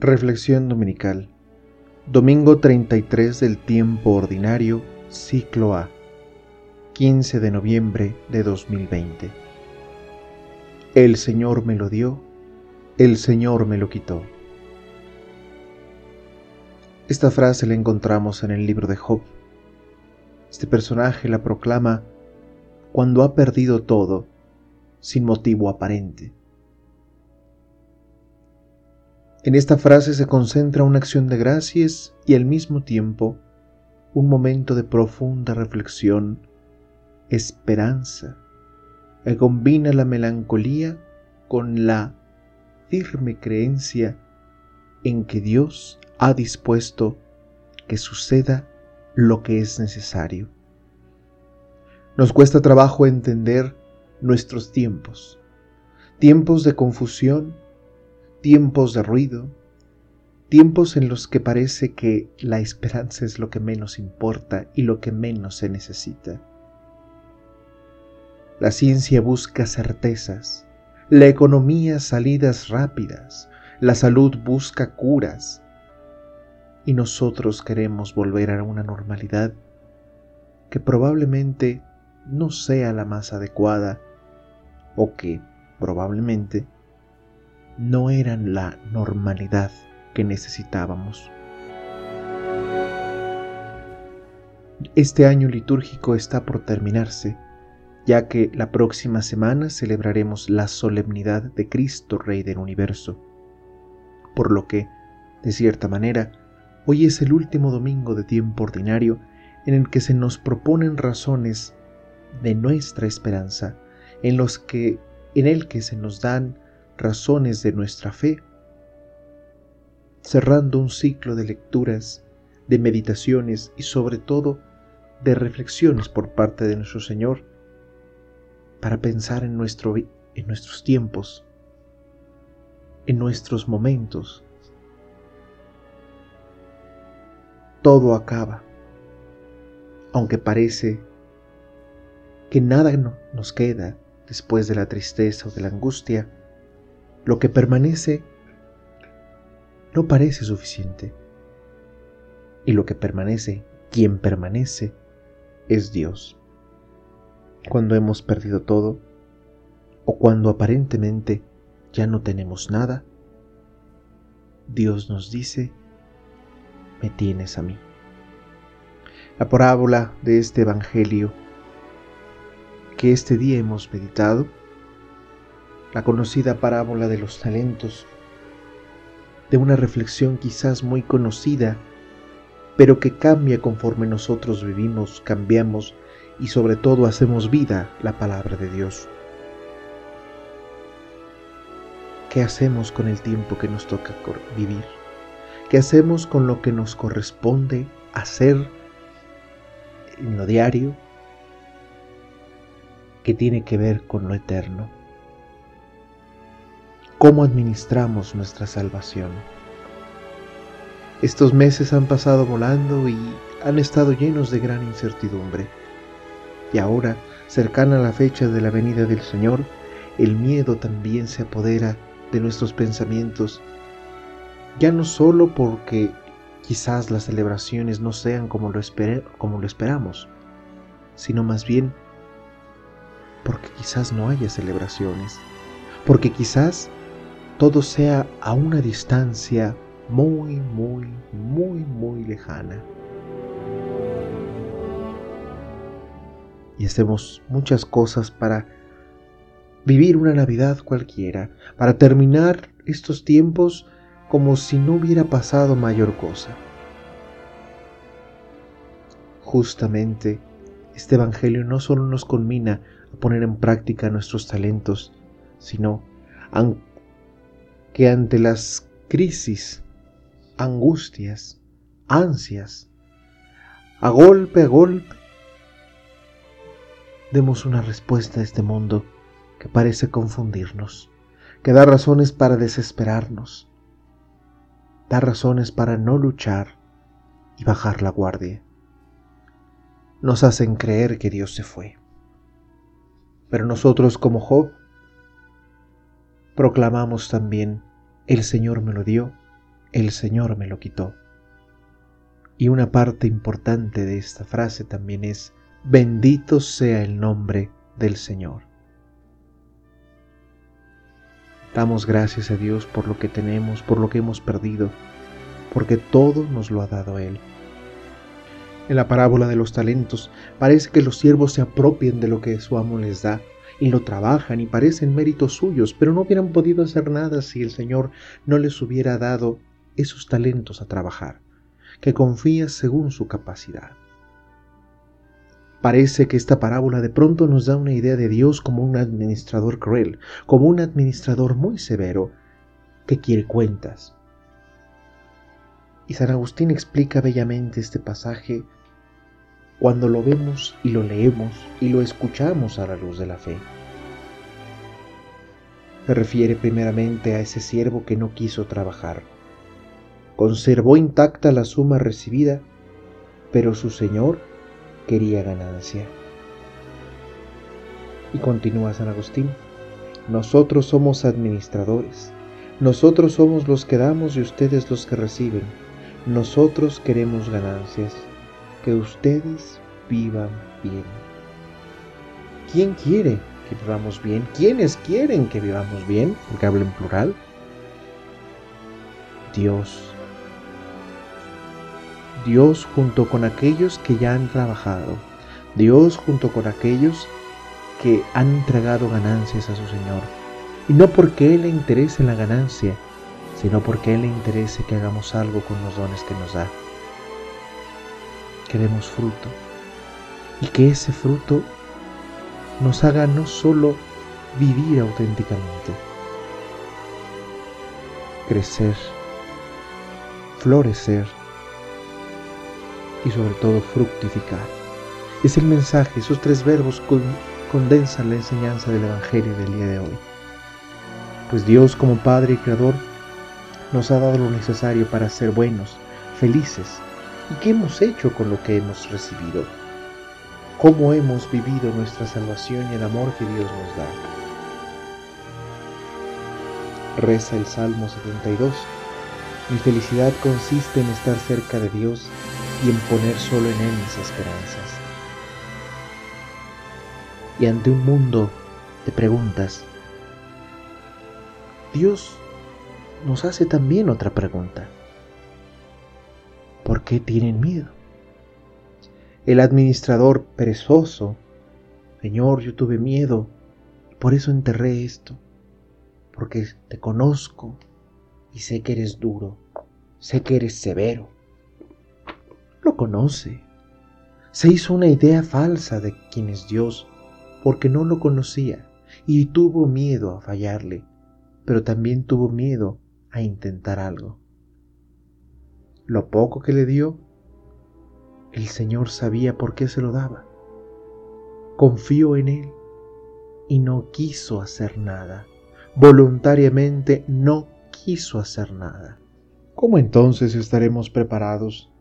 Reflexión Dominical Domingo 33 del tiempo ordinario, ciclo A, 15 de noviembre de 2020. El Señor me lo dio, el Señor me lo quitó. Esta frase la encontramos en el libro de Job. Este personaje la proclama cuando ha perdido todo sin motivo aparente. En esta frase se concentra una acción de gracias y al mismo tiempo un momento de profunda reflexión, esperanza, que combina la melancolía con la firme creencia en que Dios ha dispuesto que suceda lo que es necesario. Nos cuesta trabajo entender nuestros tiempos, tiempos de confusión, tiempos de ruido, tiempos en los que parece que la esperanza es lo que menos importa y lo que menos se necesita. La ciencia busca certezas, la economía salidas rápidas, la salud busca curas y nosotros queremos volver a una normalidad que probablemente no sea la más adecuada o que probablemente no eran la normalidad que necesitábamos. Este año litúrgico está por terminarse, ya que la próxima semana celebraremos la solemnidad de Cristo Rey del Universo, por lo que, de cierta manera, hoy es el último domingo de tiempo ordinario en el que se nos proponen razones de nuestra esperanza, en los que en el que se nos dan razones de nuestra fe, cerrando un ciclo de lecturas, de meditaciones y sobre todo de reflexiones por parte de nuestro Señor para pensar en, nuestro, en nuestros tiempos, en nuestros momentos. Todo acaba, aunque parece que nada nos queda después de la tristeza o de la angustia, lo que permanece no parece suficiente. Y lo que permanece, quien permanece, es Dios. Cuando hemos perdido todo, o cuando aparentemente ya no tenemos nada, Dios nos dice, me tienes a mí. La parábola de este Evangelio que este día hemos meditado la conocida parábola de los talentos, de una reflexión quizás muy conocida, pero que cambia conforme nosotros vivimos, cambiamos y sobre todo hacemos vida la palabra de Dios. ¿Qué hacemos con el tiempo que nos toca vivir? ¿Qué hacemos con lo que nos corresponde hacer en lo diario que tiene que ver con lo eterno? Cómo administramos nuestra salvación. Estos meses han pasado volando y han estado llenos de gran incertidumbre. Y ahora, cercana a la fecha de la venida del Señor, el miedo también se apodera de nuestros pensamientos, ya no solo porque quizás las celebraciones no sean como lo, como lo esperamos, sino más bien porque quizás no haya celebraciones, porque quizás todo sea a una distancia muy, muy, muy, muy lejana. Y hacemos muchas cosas para vivir una Navidad cualquiera, para terminar estos tiempos como si no hubiera pasado mayor cosa. Justamente, este Evangelio no solo nos conmina a poner en práctica nuestros talentos, sino a que ante las crisis, angustias, ansias, a golpe a golpe, demos una respuesta a este mundo que parece confundirnos, que da razones para desesperarnos, da razones para no luchar y bajar la guardia. Nos hacen creer que Dios se fue. Pero nosotros como Job proclamamos también, el Señor me lo dio, el Señor me lo quitó. Y una parte importante de esta frase también es, bendito sea el nombre del Señor. Damos gracias a Dios por lo que tenemos, por lo que hemos perdido, porque todo nos lo ha dado Él. En la parábola de los talentos parece que los siervos se apropien de lo que su amo les da y lo trabajan y parecen méritos suyos, pero no hubieran podido hacer nada si el Señor no les hubiera dado esos talentos a trabajar, que confía según su capacidad. Parece que esta parábola de pronto nos da una idea de Dios como un administrador cruel, como un administrador muy severo, que quiere cuentas. Y San Agustín explica bellamente este pasaje cuando lo vemos y lo leemos y lo escuchamos a la luz de la fe. Se refiere primeramente a ese siervo que no quiso trabajar. Conservó intacta la suma recibida, pero su señor quería ganancia. Y continúa San Agustín, nosotros somos administradores, nosotros somos los que damos y ustedes los que reciben, nosotros queremos ganancias, que ustedes vivan bien. ¿Quién quiere que vivamos bien? ¿Quiénes quieren que vivamos bien? Porque hablo en plural. Dios. Dios junto con aquellos que ya han trabajado, Dios junto con aquellos que han entregado ganancias a su Señor. Y no porque Él le interese la ganancia, sino porque Él le interese que hagamos algo con los dones que nos da. Que demos fruto. Y que ese fruto nos haga no solo vivir auténticamente, crecer, florecer, y sobre todo fructificar. Es el mensaje, esos tres verbos condensan la enseñanza del Evangelio del día de hoy. Pues Dios como Padre y Creador nos ha dado lo necesario para ser buenos, felices. ¿Y qué hemos hecho con lo que hemos recibido? ¿Cómo hemos vivido nuestra salvación y el amor que Dios nos da? Reza el Salmo 72. Mi felicidad consiste en estar cerca de Dios y en poner solo en Él mis esperanzas. Y ante un mundo de preguntas, Dios nos hace también otra pregunta. ¿Por qué tienen miedo? El administrador perezoso, Señor, yo tuve miedo, por eso enterré esto, porque te conozco y sé que eres duro, sé que eres severo lo conoce. Se hizo una idea falsa de quién es Dios porque no lo conocía y tuvo miedo a fallarle, pero también tuvo miedo a intentar algo. Lo poco que le dio, el Señor sabía por qué se lo daba. Confió en Él y no quiso hacer nada. Voluntariamente no quiso hacer nada. ¿Cómo entonces estaremos preparados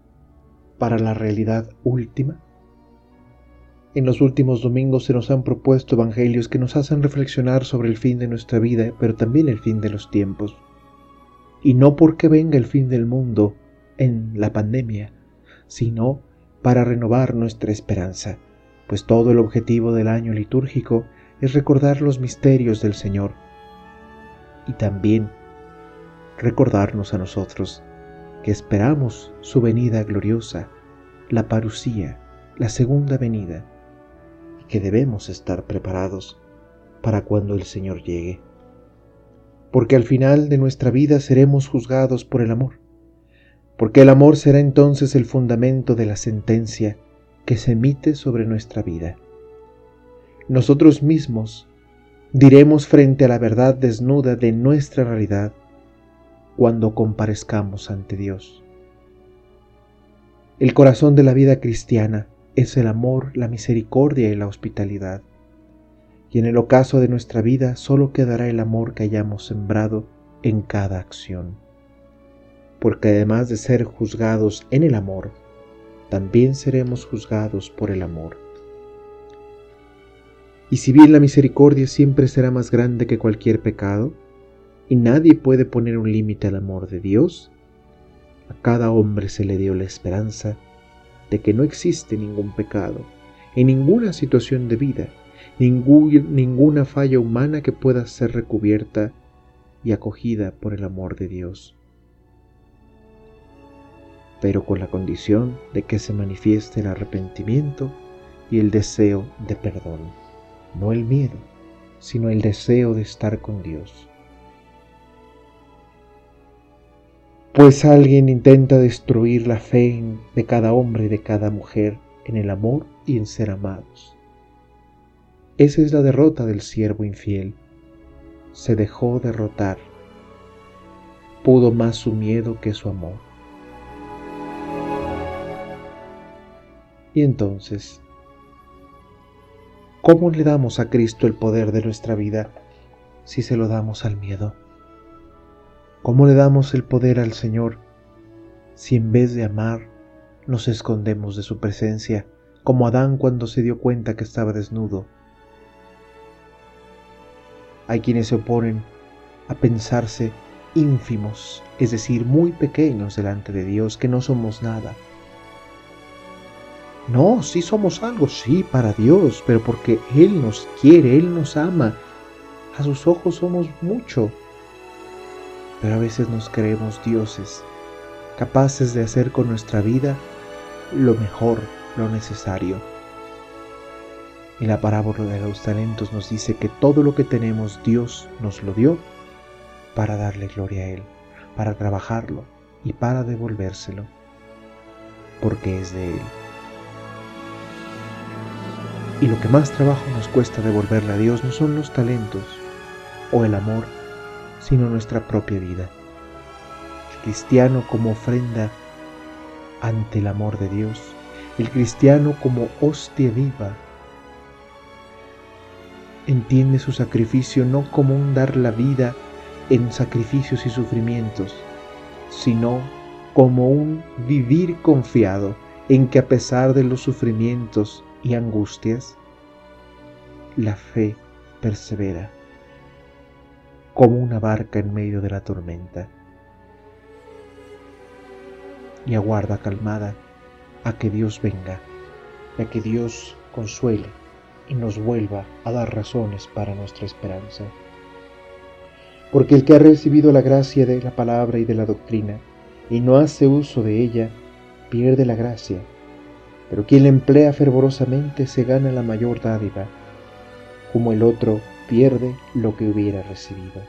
para la realidad última? En los últimos domingos se nos han propuesto evangelios que nos hacen reflexionar sobre el fin de nuestra vida, pero también el fin de los tiempos. Y no porque venga el fin del mundo en la pandemia, sino para renovar nuestra esperanza, pues todo el objetivo del año litúrgico es recordar los misterios del Señor y también recordarnos a nosotros que esperamos su venida gloriosa, la parucía, la segunda venida, y que debemos estar preparados para cuando el Señor llegue. Porque al final de nuestra vida seremos juzgados por el amor, porque el amor será entonces el fundamento de la sentencia que se emite sobre nuestra vida. Nosotros mismos diremos frente a la verdad desnuda de nuestra realidad, cuando comparezcamos ante Dios. El corazón de la vida cristiana es el amor, la misericordia y la hospitalidad. Y en el ocaso de nuestra vida solo quedará el amor que hayamos sembrado en cada acción. Porque además de ser juzgados en el amor, también seremos juzgados por el amor. Y si bien la misericordia siempre será más grande que cualquier pecado, y nadie puede poner un límite al amor de Dios, A cada hombre se le dio la esperanza de que no existe ningún pecado en ninguna situación de vida, ninguna falla humana que pueda ser recubierta y acogida por el amor de Dios. Pero con la condición de que se manifieste el arrepentimiento y el deseo de perdón, no el miedo, sino el deseo de estar con Dios. Pues alguien intenta destruir la fe de cada hombre y de cada mujer en el amor y en ser amados. Esa es la derrota del siervo infiel. Se dejó derrotar. Pudo más su miedo que su amor. Y entonces, ¿cómo le damos a Cristo el poder de nuestra vida si se lo damos al miedo? ¿Cómo le damos el poder al Señor si en vez de amar nos escondemos de su presencia, como Adán cuando se dio cuenta que estaba desnudo? Hay quienes se oponen a pensarse ínfimos, es decir, muy pequeños delante de Dios, que no somos nada. No, sí somos algo, sí, para Dios, pero porque Él nos quiere, Él nos ama. A sus ojos somos mucho. Pero a veces nos creemos dioses, capaces de hacer con nuestra vida lo mejor, lo necesario. Y la parábola de los talentos nos dice que todo lo que tenemos Dios nos lo dio para darle gloria a Él, para trabajarlo y para devolvérselo, porque es de Él. Y lo que más trabajo nos cuesta devolverle a Dios no son los talentos o el amor, sino nuestra propia vida. El cristiano como ofrenda ante el amor de Dios, el cristiano como hostia viva entiende su sacrificio no como un dar la vida en sacrificios y sufrimientos, sino como un vivir confiado en que a pesar de los sufrimientos y angustias, la fe persevera como una barca en medio de la tormenta y aguarda calmada a que Dios venga, a que Dios consuele y nos vuelva a dar razones para nuestra esperanza. Porque el que ha recibido la gracia de la palabra y de la doctrina y no hace uso de ella, pierde la gracia, pero quien la emplea fervorosamente se gana la mayor dádiva, como el otro pierde lo que hubiera recibido.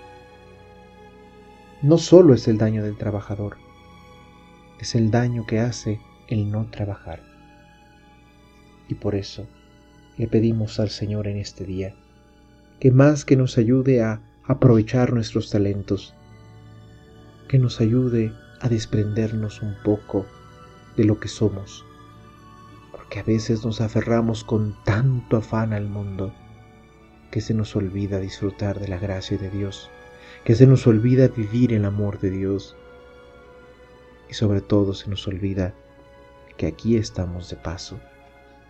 No solo es el daño del trabajador, es el daño que hace el no trabajar. Y por eso, le pedimos al Señor en este día, que más que nos ayude a aprovechar nuestros talentos, que nos ayude a desprendernos un poco de lo que somos, porque a veces nos aferramos con tanto afán al mundo que se nos olvida disfrutar de la gracia de Dios, que se nos olvida vivir el amor de Dios y sobre todo se nos olvida que aquí estamos de paso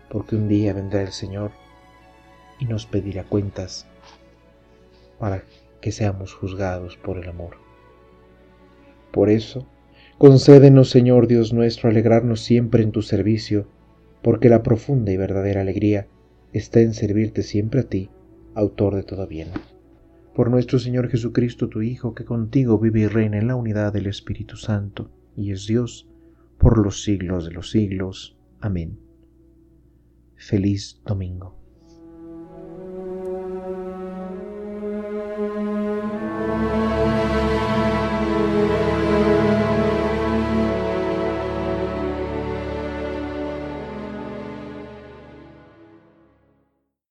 porque un día vendrá el Señor y nos pedirá cuentas para que seamos juzgados por el amor. Por eso, concédenos, Señor Dios nuestro, alegrarnos siempre en tu servicio, porque la profunda y verdadera alegría está en servirte siempre a ti, autor de todo bien. Por nuestro Señor Jesucristo, tu Hijo, que contigo vive y reina en la unidad del Espíritu Santo, y es Dios, por los siglos de los siglos. Amén. Feliz domingo.